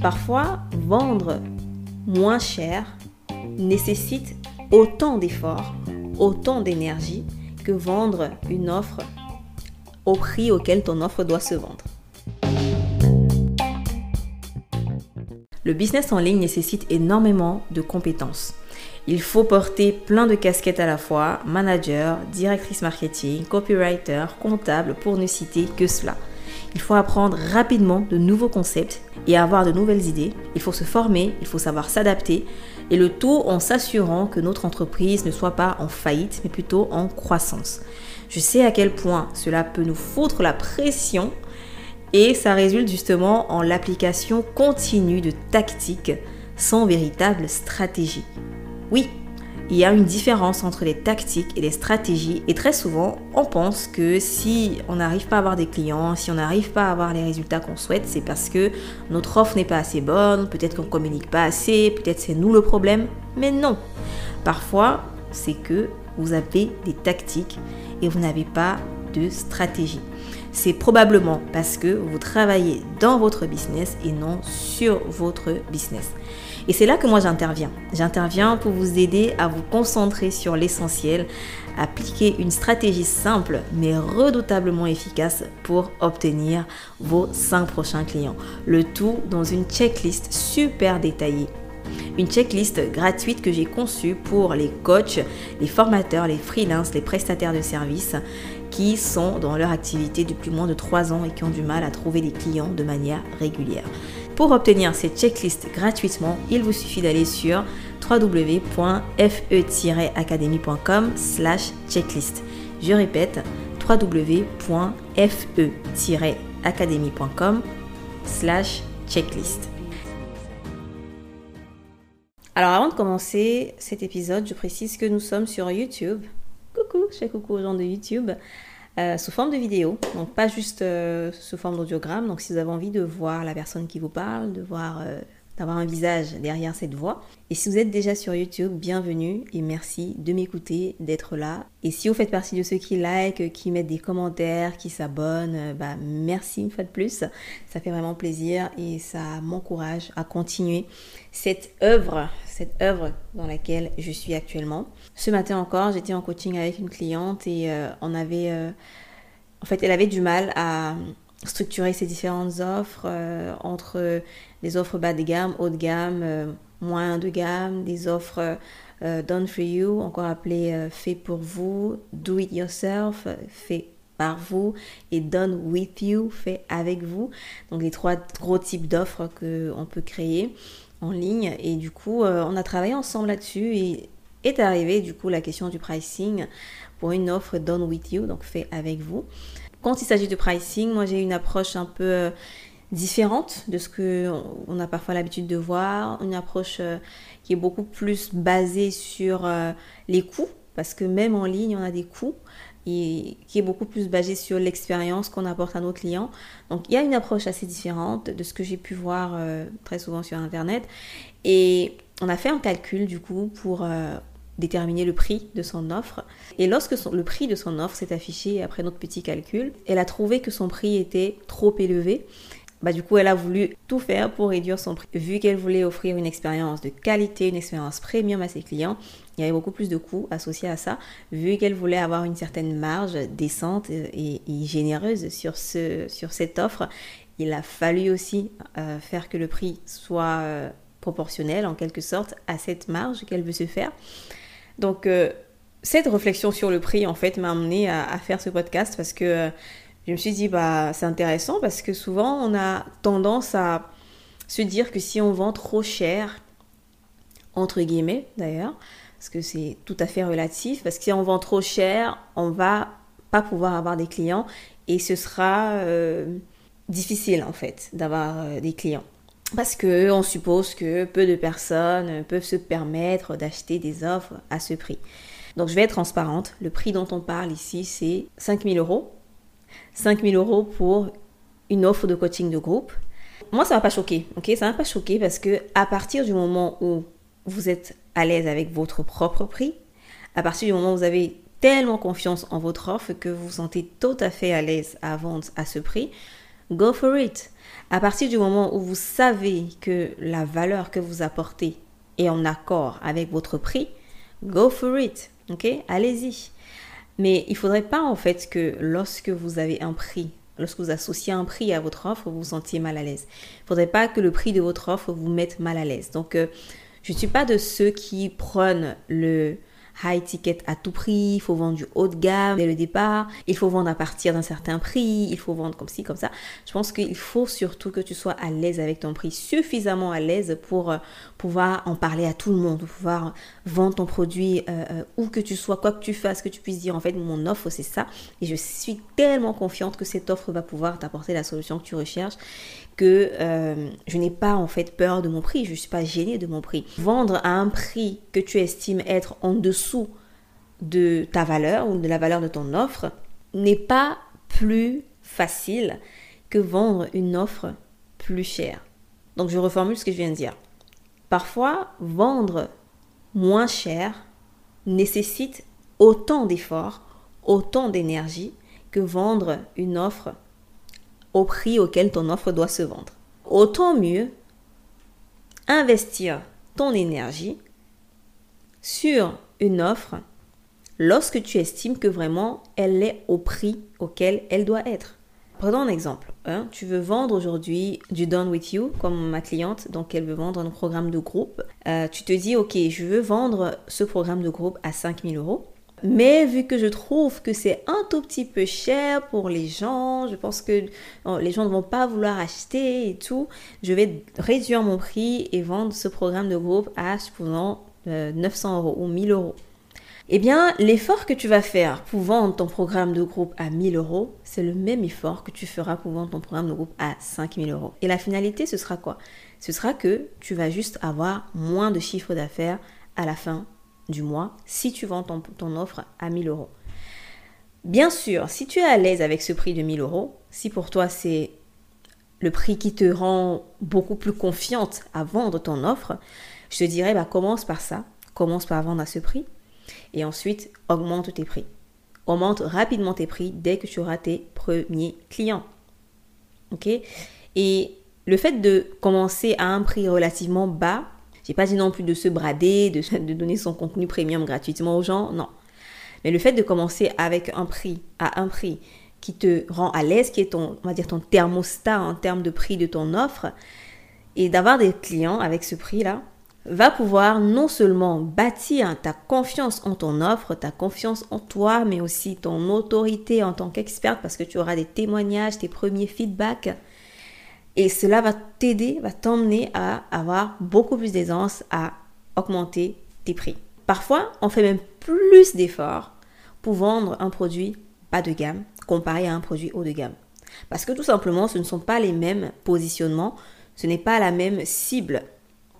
Parfois, vendre moins cher nécessite autant d'efforts, autant d'énergie que vendre une offre au prix auquel ton offre doit se vendre. Le business en ligne nécessite énormément de compétences. Il faut porter plein de casquettes à la fois, manager, directrice marketing, copywriter, comptable, pour ne citer que cela. Il faut apprendre rapidement de nouveaux concepts et avoir de nouvelles idées. Il faut se former, il faut savoir s'adapter. Et le tout en s'assurant que notre entreprise ne soit pas en faillite, mais plutôt en croissance. Je sais à quel point cela peut nous foutre la pression et ça résulte justement en l'application continue de tactiques sans véritable stratégie. Oui, il y a une différence entre les tactiques et les stratégies et très souvent on pense que si on n'arrive pas à avoir des clients, si on n'arrive pas à avoir les résultats qu'on souhaite, c'est parce que notre offre n'est pas assez bonne, peut-être qu'on communique pas assez, peut-être c'est nous le problème, mais non. Parfois, c'est que vous avez des tactiques et vous n'avez pas de stratégie. C'est probablement parce que vous travaillez dans votre business et non sur votre business. Et c'est là que moi j'interviens. J'interviens pour vous aider à vous concentrer sur l'essentiel, appliquer une stratégie simple mais redoutablement efficace pour obtenir vos 5 prochains clients. Le tout dans une checklist super détaillée une checklist gratuite que j'ai conçue pour les coachs, les formateurs, les freelances, les prestataires de services qui sont dans leur activité depuis moins de 3 ans et qui ont du mal à trouver des clients de manière régulière. Pour obtenir cette checklist gratuitement, il vous suffit d'aller sur www.fe-academy.com slash checklist. Je répète, www.fe-academy.com slash checklist. Alors avant de commencer cet épisode, je précise que nous sommes sur YouTube. Coucou, je fais coucou aux gens de YouTube. Euh, sous forme de vidéo, donc pas juste euh, sous forme d'audiogramme. Donc si vous avez envie de voir la personne qui vous parle, de voir, euh, d'avoir un visage derrière cette voix. Et si vous êtes déjà sur YouTube, bienvenue et merci de m'écouter, d'être là. Et si vous faites partie de ceux qui like, qui mettent des commentaires, qui s'abonnent, bah merci une fois de plus. Ça fait vraiment plaisir et ça m'encourage à continuer cette œuvre, cette œuvre dans laquelle je suis actuellement. Ce matin encore, j'étais en coaching avec une cliente et euh, on avait, euh, en fait, elle avait du mal à structurer ses différentes offres euh, entre des offres bas de gamme, haut de gamme, moins de gamme, des offres done for you, encore appelées fait pour vous, do it yourself, fait par vous et done with you, fait avec vous. Donc les trois gros types d'offres qu'on peut créer en ligne. Et du coup, euh, on a travaillé ensemble là-dessus et est arrivé du coup la question du pricing pour une offre done with you, donc fait avec vous. Quand il s'agit de pricing, moi j'ai une approche un peu euh, différente de ce que on a parfois l'habitude de voir, une approche euh, qui est beaucoup plus basée sur les coûts parce que même en ligne, on a des coûts qui est beaucoup plus basé sur l'expérience qu'on apporte à nos clients. Donc il y a une approche assez différente de ce que j'ai pu voir euh, très souvent sur Internet. Et on a fait un calcul du coup pour euh, déterminer le prix de son offre. Et lorsque le prix de son offre s'est affiché après notre petit calcul, elle a trouvé que son prix était trop élevé bah, du coup, elle a voulu tout faire pour réduire son prix. Vu qu'elle voulait offrir une expérience de qualité, une expérience premium à ses clients, il y avait beaucoup plus de coûts associés à ça. Vu qu'elle voulait avoir une certaine marge décente et, généreuse sur, ce, sur cette offre, il a fallu aussi euh, faire que le prix soit euh, proportionnel en quelque sorte à cette marge qu'elle veut se faire. Donc, euh, cette réflexion sur le prix, en fait, m'a amené à, faire ce podcast parce que je me suis dit, bah, c'est intéressant parce que souvent, on a tendance à se dire que si on vend trop cher, entre guillemets d'ailleurs, parce que c'est tout à fait relatif, parce que si on vend trop cher, on va pas pouvoir avoir des clients et ce sera euh, difficile en fait d'avoir euh, des clients. Parce que on suppose que peu de personnes peuvent se permettre d'acheter des offres à ce prix. Donc je vais être transparente. Le prix dont on parle ici, c'est 5000 euros 5000 euros pour une offre de coaching de groupe. Moi, ça m'a pas choqué, ok? Ça m'a pas choqué parce que à partir du moment où vous êtes à l'aise avec votre propre prix, à partir du moment où vous avez tellement confiance en votre offre que vous vous sentez tout à fait à l'aise à vendre à ce prix, go for it. À partir du moment où vous savez que la valeur que vous apportez est en accord avec votre prix, go for it. Ok, allez-y. Mais il faudrait pas en fait que lorsque vous avez un prix, lorsque vous associez un prix à votre offre, vous vous sentiez mal à l'aise. Il faudrait pas que le prix de votre offre vous mette mal à l'aise. Donc, euh, je ne suis pas de ceux qui prennent le high ticket à tout prix, il faut vendre du haut de gamme dès le départ, il faut vendre à partir d'un certain prix, il faut vendre comme ci, comme ça. Je pense qu'il faut surtout que tu sois à l'aise avec ton prix, suffisamment à l'aise pour euh, pouvoir en parler à tout le monde, pouvoir vendre ton produit euh, euh, où que tu sois, quoi que tu fasses, que tu puisses dire en fait mon offre c'est ça. Et je suis tellement confiante que cette offre va pouvoir t'apporter la solution que tu recherches que je n'ai pas en fait peur de mon prix, je ne suis pas gênée de mon prix. Vendre à un prix que tu estimes être en dessous de ta valeur ou de la valeur de ton offre n'est pas plus facile que vendre une offre plus chère. Donc je reformule ce que je viens de dire. Parfois, vendre moins cher nécessite autant d'efforts, autant d'énergie que vendre une offre au prix auquel ton offre doit se vendre. Autant mieux investir ton énergie sur une offre lorsque tu estimes que vraiment elle est au prix auquel elle doit être. Prenons un exemple. Hein. Tu veux vendre aujourd'hui du Done With You, comme ma cliente, donc elle veut vendre un programme de groupe. Euh, tu te dis, ok, je veux vendre ce programme de groupe à 5000 euros. Mais vu que je trouve que c'est un tout petit peu cher pour les gens, je pense que oh, les gens ne vont pas vouloir acheter et tout, je vais réduire mon prix et vendre ce programme de groupe à, supposons, 900 euh, euros ou 1000 euros. Eh bien, l'effort que tu vas faire pour vendre ton programme de groupe à 1000 euros, c'est le même effort que tu feras pour vendre ton programme de groupe à 5000 euros. Et la finalité, ce sera quoi? Ce sera que tu vas juste avoir moins de chiffre d'affaires à la fin du mois si tu vends ton, offre à 1000 euros. Bien sûr, si tu es à l'aise avec ce prix de 1000 euros, si pour toi c'est le prix qui te rend beaucoup plus confiante à vendre ton offre, je te dirais, bah, commence par ça. Commence par vendre à ce prix. Et ensuite, augmente tes prix. Augmente rapidement tes prix dès que tu auras tes premiers clients. Et le fait de commencer à un prix relativement bas, j'ai pas dit non plus de se brader, de, donner son contenu premium gratuitement aux gens, non. Mais le fait de commencer avec un prix, à un prix qui te rend à l'aise, qui est ton, dire ton thermostat en termes de prix de ton offre, et d'avoir des clients avec ce prix-là, va pouvoir non seulement bâtir ta confiance en ton offre, ta confiance en toi, mais aussi ton autorité en tant qu'experte parce que tu auras des témoignages, tes premiers feedbacks. Et cela va t'aider, va t'emmener à avoir beaucoup plus d'aisance à augmenter tes prix. Parfois, on fait même plus d'efforts pour vendre un produit bas de gamme comparé à un produit haut de gamme. Parce que tout simplement, ce ne sont pas les mêmes positionnements, ce n'est pas la même cible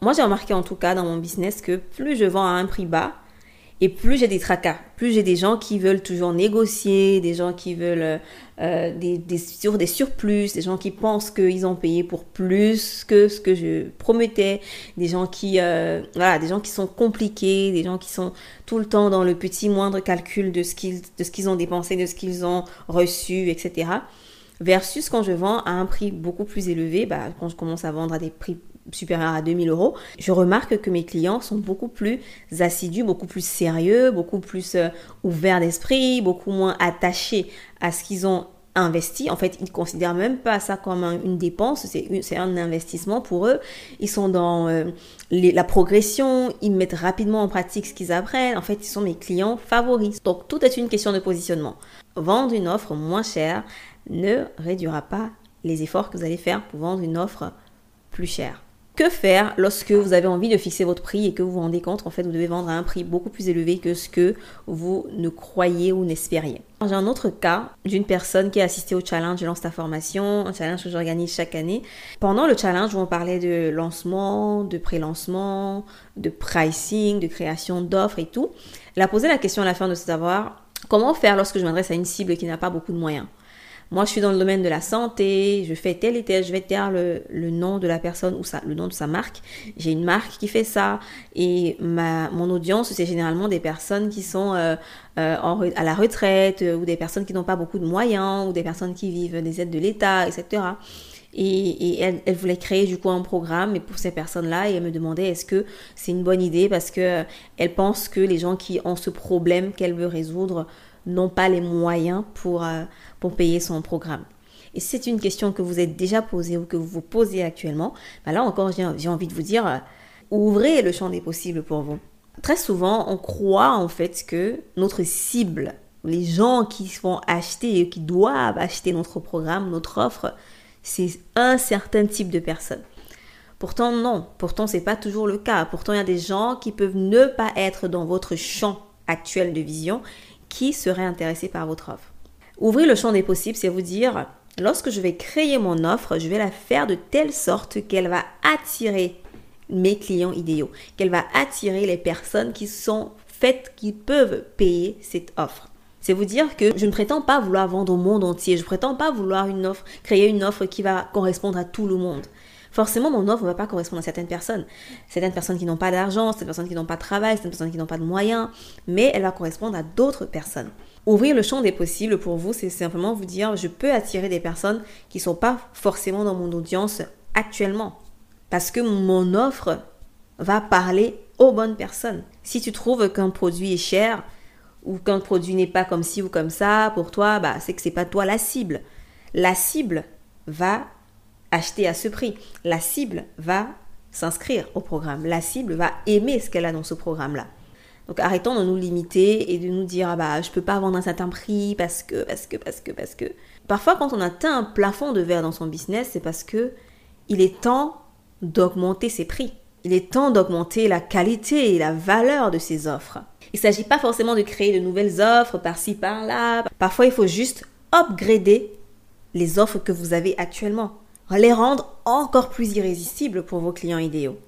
moi, j'ai remarqué en tout cas dans mon business que plus je vends à un prix bas, et plus j'ai des tracas, plus j'ai des gens qui veulent toujours négocier, des gens qui veulent euh, des, des, sur des surplus, des gens qui pensent qu'ils ont payé pour plus que ce que je promettais, des gens qui euh, voilà, des gens qui sont compliqués, des gens qui sont tout le temps dans le petit moindre calcul de ce qu'ils de ce qu'ils ont dépensé, de ce qu'ils ont reçu, etc. Versus quand je vends à un prix beaucoup plus élevé, bah, quand je commence à vendre à des prix supérieur à 2000 euros, je remarque que mes clients sont beaucoup plus assidus, beaucoup plus sérieux, beaucoup plus euh, ouverts d'esprit, beaucoup moins attachés à ce qu'ils ont investi. En fait, ils considèrent même pas ça comme une dépense, c'est un investissement pour eux. Ils sont dans euh, la progression, ils mettent rapidement en pratique ce qu'ils apprennent. En fait, ils sont mes clients favoris. Donc, tout est une question de positionnement. Vendre une offre moins chère ne réduira pas les efforts que vous allez faire pour vendre une offre plus chère. Que faire lorsque vous avez envie de fixer votre prix et que vous vous rendez compte qu'en fait vous devez vendre à un prix beaucoup plus élevé que ce que vous ne croyez ou n'espériez J'ai un autre cas d'une personne qui a assisté au challenge Lance ta formation, un challenge que j'organise chaque année. Pendant le challenge, on parlait de lancement, de pré-lancement, de pricing, de création d'offres et tout. Elle a posé la question à la fin de savoir comment faire lorsque je m'adresse à une cible qui n'a pas beaucoup de moyens. Moi je suis dans le domaine de la santé, je fais tel et tel, je vais taire le, le nom de la personne ou ça, le nom de sa marque. J'ai une marque qui fait ça et ma, mon audience c'est généralement des personnes qui sont euh, euh, à la retraite ou des personnes qui n'ont pas beaucoup de moyens ou des personnes qui vivent des aides de l'État, etc. Et, elle, elle, voulait créer du coup un programme pour ces personnes-là et elle me demandait est-ce que c'est une bonne idée? Parce que elle pense que les gens qui ont ce problème qu'elle veut résoudre n'ont pas les moyens pour, euh, pour payer son programme. Et si c'est une question que vous êtes déjà posée ou que vous vous posez actuellement, bah là encore j'ai envie de vous dire, euh, ouvrez le champ des possibles pour vous. Très souvent, on croit en fait que notre cible, les gens qui vont acheter et qui doivent acheter notre programme, notre offre, c'est un certain type de personne. Pourtant, non. Pourtant, c'est pas toujours le cas. Pourtant, il y a des gens qui peuvent ne pas être dans votre champ actuel de vision qui seraient intéressés par votre offre. Ouvrir le champ des possibles, c'est vous dire, lorsque je vais créer mon offre, je vais la faire de telle sorte qu'elle va attirer mes clients idéaux, qu'elle va attirer les personnes qui sont faites, qui peuvent payer cette offre. C'est vous dire que je ne prétends pas vouloir vendre au monde entier. Je ne prétends pas vouloir une offre, créer une offre qui va correspondre à tout le monde. Forcément, mon offre ne va pas correspondre à certaines personnes. Certaines personnes qui n'ont pas d'argent, certaines personnes qui n'ont pas de travail, certaines personnes qui n'ont pas de moyens, mais elle va correspondre à d'autres personnes. Ouvrir le champ des possibles pour vous, c'est simplement vous dire je peux attirer des personnes qui ne sont pas forcément dans mon audience actuellement. Parce que mon offre va parler aux bonnes personnes. Si tu trouves qu'un produit est cher, ou qu'un produit n'est pas comme ci ou comme ça, pour toi, bah, c'est que c'est pas toi la cible. La cible va acheter à ce prix. La cible va s'inscrire au programme. La cible va aimer ce qu'elle a dans ce programme-là. Donc arrêtons de nous limiter et de nous dire ah bah je peux pas vendre un certain prix parce que parce que parce que parce que parfois quand on atteint un plafond de verre dans son business, c'est parce que il est temps d'augmenter ses prix. Il est temps d'augmenter la qualité et la valeur de ses offres. Il ne s'agit pas forcément de créer de nouvelles offres par-ci, par-là. Parfois, il faut juste upgrader les offres que vous avez actuellement. Les rendre encore plus irrésistibles pour vos clients idéaux.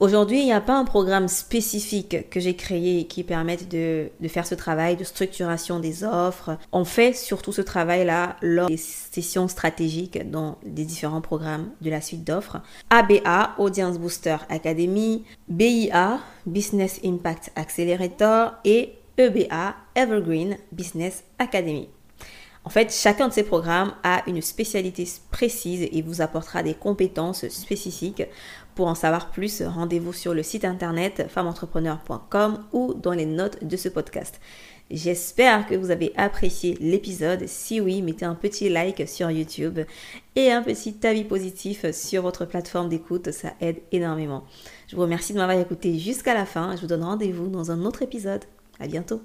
Aujourd'hui, il n'y a pas un programme spécifique que j'ai créé qui permette de, faire ce travail de structuration des offres. On fait surtout ce travail-là lors des sessions stratégiques dans les différents programmes de la suite d'offres. ABA, Audience Booster Academy, BIA, Business Impact Accelerator et EBA, Evergreen Business Academy. En fait, chacun de ces programmes a une spécialité précise et vous apportera des compétences spécifiques. Pour en savoir plus, rendez-vous sur le site internet femmeentrepreneur.com ou dans les notes de ce podcast. J'espère que vous avez apprécié l'épisode. Si oui, mettez un petit like sur YouTube et un petit avis positif sur votre plateforme d'écoute. Ça aide énormément. Je vous remercie de m'avoir écouté jusqu'à la fin. Je vous donne rendez-vous dans un autre épisode. À bientôt.